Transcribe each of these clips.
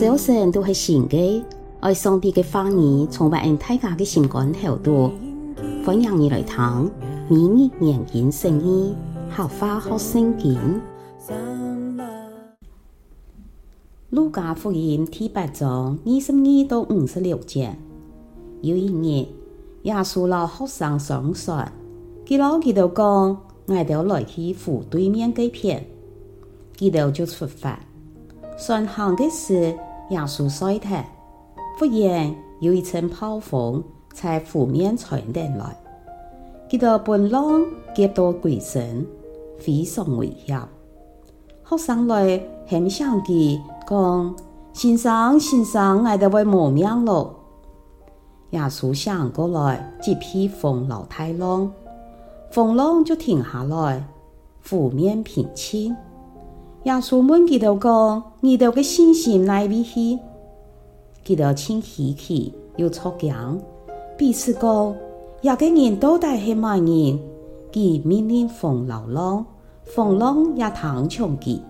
早晨都是新的，爱上帝的话语充满大家的心肝头度。欢迎你来听，每日研经圣经，学话学圣经。路加福音第八章二十二到五十六节，有一日，耶稣老学生上船，佢老佢就讲，我哋来去湖对面这片，佢哋就出发。顺行的时，耶稣在睇，忽然有一阵暴风在湖面传进来，佢就奔浪急到鬼神，非常危险。学生来很想佢讲：先生，先生，我哋会没命了。耶稣想过来，击避风老太浪，风浪就停下来，湖面平静。耶稣问佢哋讲：你哋嘅信心哪里去？佢哋请稀奇又出惊，彼此讲：一个人到底系乜人？佢命令风流浪，风浪也听从佢。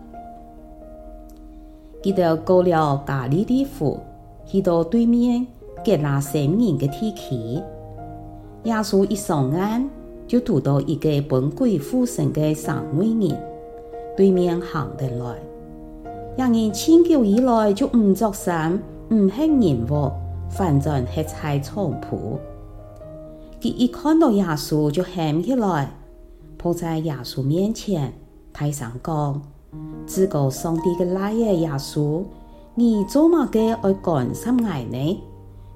佢哋过了加利利湖，去到对面革拉森人嘅地区。耶稣一上岸，就遇到一个本鬼附身嘅三位人。对面行得来，人人千久以来就唔作声，唔吃人物，反正系菜菖蒲。佢一看到耶稣就喊起来，扑在耶稣面前，大声讲：至高上帝嘅来耶耶稣，你做乜嘅爱干涉我呢？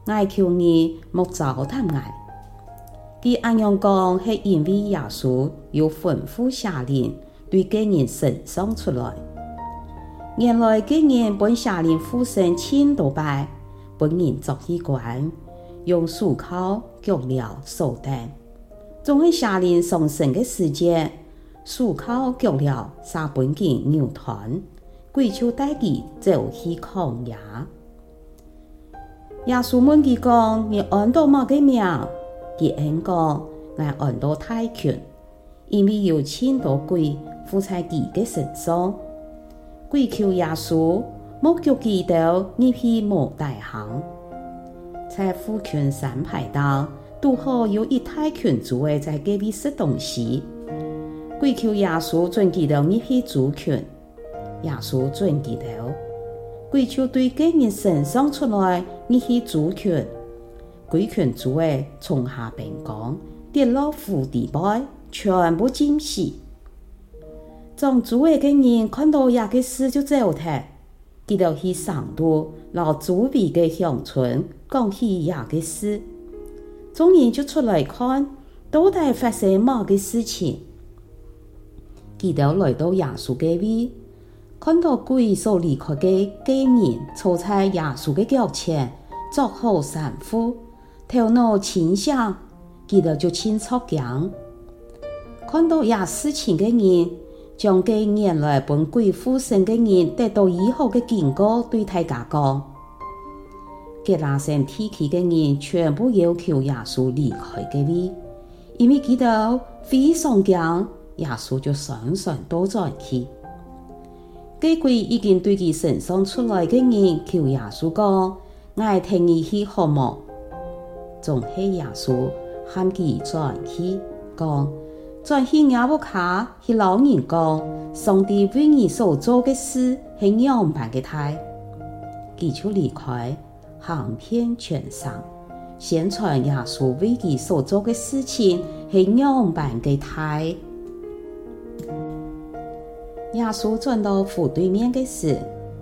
我求你莫糟蹋我。佢咁样讲系因为耶稣有吩咐下令。对个人神送出来，原来个人本下令附身千多拜，本人作衣冠，用手铐、脚镣、手段，总系下令上神的时节，手铐、脚镣杀本人扭断，鬼就带佢走去旷野。耶稣问佢讲：你按到乜个名？佢应讲：我按到大权，因为有千多鬼。在佢嘅身上，鬼求耶稣莫叫佢到入去无大行。在虎群山排道，拄好有一大群猪仔在隔壁食东西。鬼求耶稣准佢到入去猪群，耶稣准佢到。鬼就对个人身上出来你去猪群，鬼群猪仔从下边讲跌落湖底背，全部浸死。从周围的人看到这个事就走脱，佢就去上都老周围的乡村讲起这个事，众人就出来看到底发生乜个事情。佢就来到耶稣隔壁，看到鬼所离开的个人坐在耶稣的脚前，做好三副，头脑清醒，佢就就清楚讲，看到这事情的人。将个原来本鬼附身的人得到以后的警告，对大家讲：给拉森地区的人全部要求耶稣离开这里，因为佢哋非常惊，耶稣就上船躲在去。这鬼已经对佢身上出来的人求耶稣讲：我听你去好冇？总系耶稣喊佢转去讲。转去亚伯卡，去老人讲，上帝为你所做的事系样板的大，佢就离开，行遍全山，宣传耶稣为你所做的事情系样板的大。耶稣转到湖对面的时，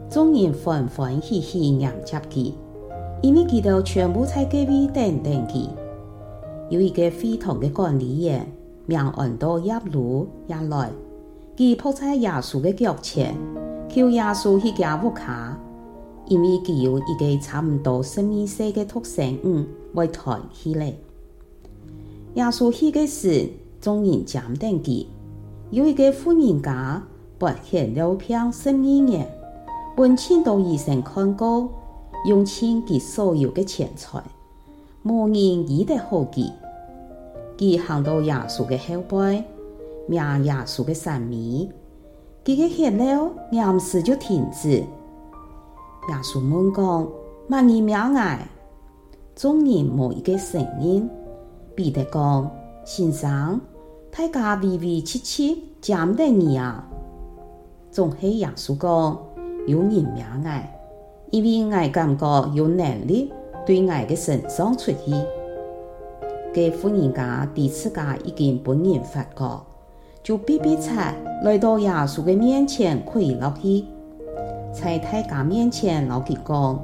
众人欢欢喜喜迎接佢，因为佢哋全部在隔壁等等佢，有一个会堂的管理员。命按到耶路也来，佢扑在耶稣的脚前，求耶稣去加沃卡，因为佢有一个差唔多十二岁的独生女为抬起来。耶稣去嘅时，众人站等佢，有一个富人家跋欠六片十二年，本钱都医生看过，用尽佢所有的钱财，无人医得好佢。佢行到耶稣嘅后背，命耶稣嘅三米，佢嘅血流，临时就停止。耶稣问讲：乜你名爱？众人无一个声音。彼得讲：先生，大家围围切切，讲得你啊！总系耶稣讲：有人名爱，因为爱感觉有能力对爱嘅神上出去。嘅妇人家第次家已经本人发觉，就逼逼擦来到耶稣嘅面前跪落去，在太家面前老佢讲：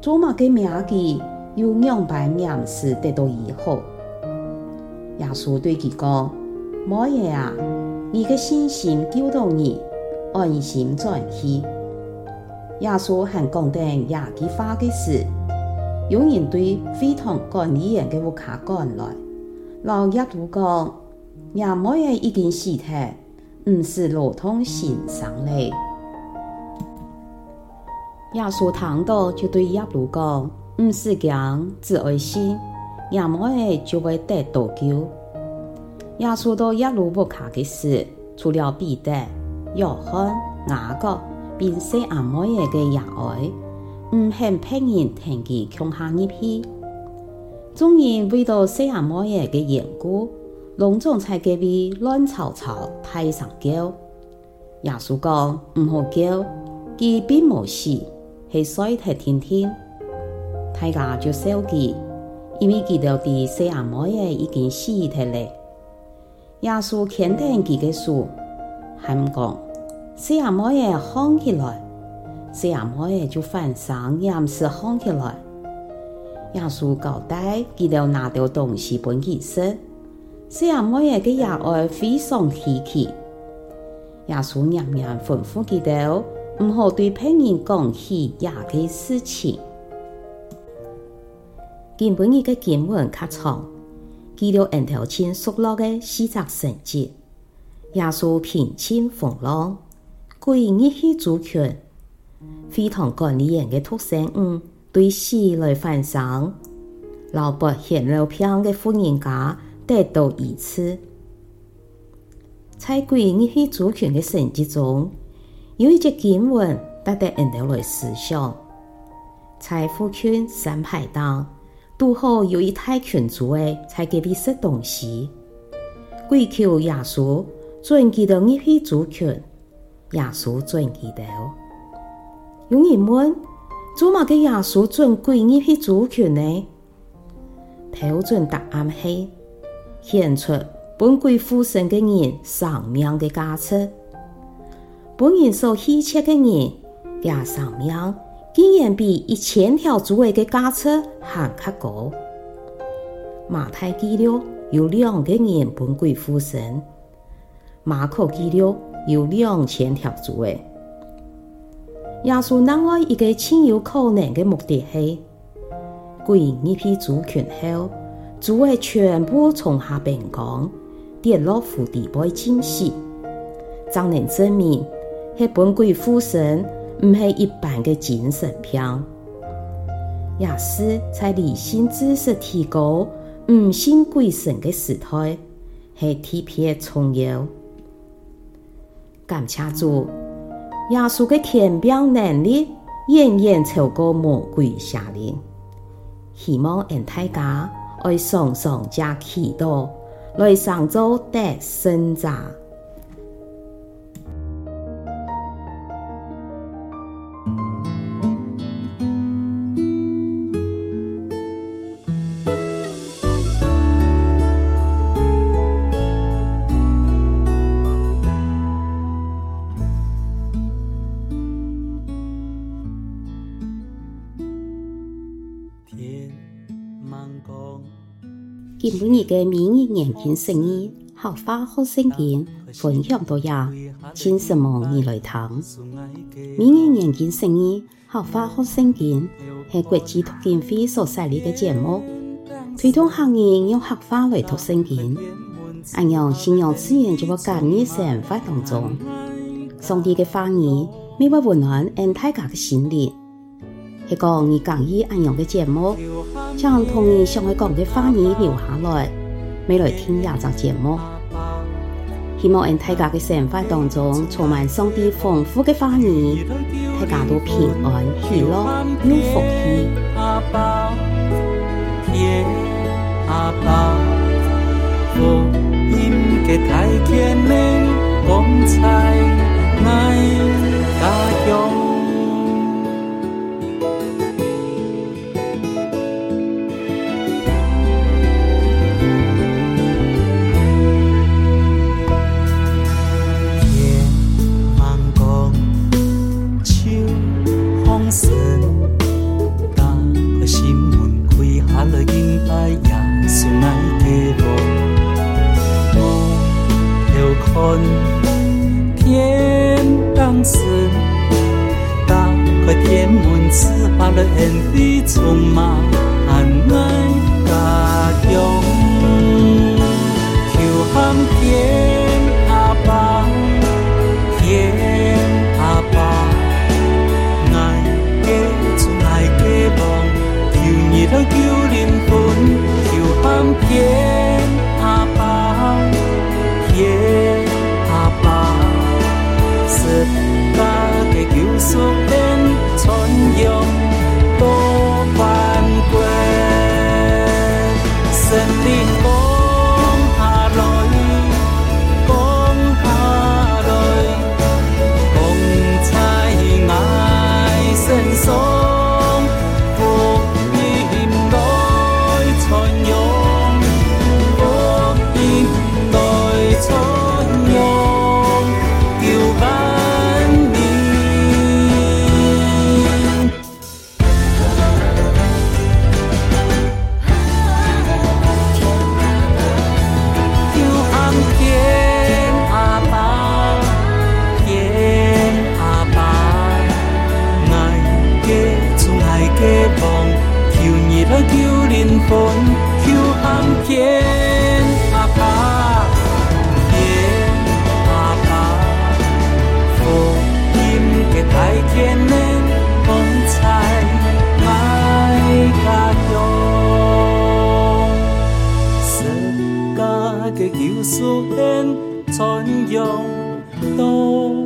做乜嘅名记有两百名士得到以后，耶稣对佢讲：冇嘢啊，你嘅信心救到你，安心转去。耶稣还讲定亚基发嘅事。有人对会堂管理员嘅屋卡赶来，老耶稣讲：亚某人已经死体，唔是路通行上嚟。耶稣听到就对耶稣讲：唔是讲只爱心，亚某人就会得多救。耶稣到耶稣屋卡嘅时，除了彼得、约翰、雅各，并写亚某人嘅儿爱。唔肯别人听佢穷下一批，众人为到细阿摩耶嘅缘故，隆重在隔壁乱吵吵，台上叫。耶稣讲唔好叫，佢并冇死，系衰睇听听。大家就笑佢，因为佢到底细阿摩耶已经死咗咧。耶稣肯定佢嘅书，还唔讲细阿摩耶喊起来。细阿摩耶就翻上岩石扛起来，耶稣交代记得拿到东西本其实，细阿摩耶嘅儿爱非常稀奇。耶稣严严吩咐记得唔好对别人讲起亚嘅事情。今本日嘅经文较长，记录恩头前所落嘅四则神迹。耶稣平静风浪，鬼逆去主权。会堂管理员嘅独生女对死来翻生，老伯献了病嘅富人家得到一次。在鬼逆去主权嘅神迹中，有一节经文带得人哋来思想：在父权三排档，拄好有一大群主诶在隔壁食东西，鬼求耶稣转记得逆去主权，耶稣转记得。有人问：做乜嘅耶稣准鬼逆去主权呢？标准答案系显出本鬼附身嘅人生命嘅价值。本人所希切嘅人，嘅生命竟然比一千条主嘅价值还较高。马太记录有两个人本鬼附身，马可记录有两千条主嘅。耶稣另外一个亲有可能的目的是，鬼逆去主权后，主会全部从下边讲跌落湖底被浸死，才能证明系本鬼附身唔系一般的精神病，也是在理性知识提高唔信鬼神的时代，系特别重要。感谢主。耶稣的天表能力远远超过魔鬼邪灵，希望让大家爱常常加祈祷，来上做得胜者。今晡日嘅明日研经释义，客话学圣经分享到呀，请什么你来听？明日研经释义，客话学圣经系国际读经会所设立嘅节目，推动客人用客话来读圣经，按样信仰资源就会感染生活当中，上帝嘅话语每晚温暖俺大家嘅心灵。一个你讲伊安样的节目，想同你想要讲的话语留下来，未来听下集节目。希望俺大家的生活当中充满上帝丰富的话语，大家都平安、喜乐、有福气。阿爸，天阿爸，福音给太天们光彩，爱大勇。Bye. 我求灵魂，求安天阿爸，天阿爸，福音给太天的风采，爱加油，世家的救赎恩传扬，都。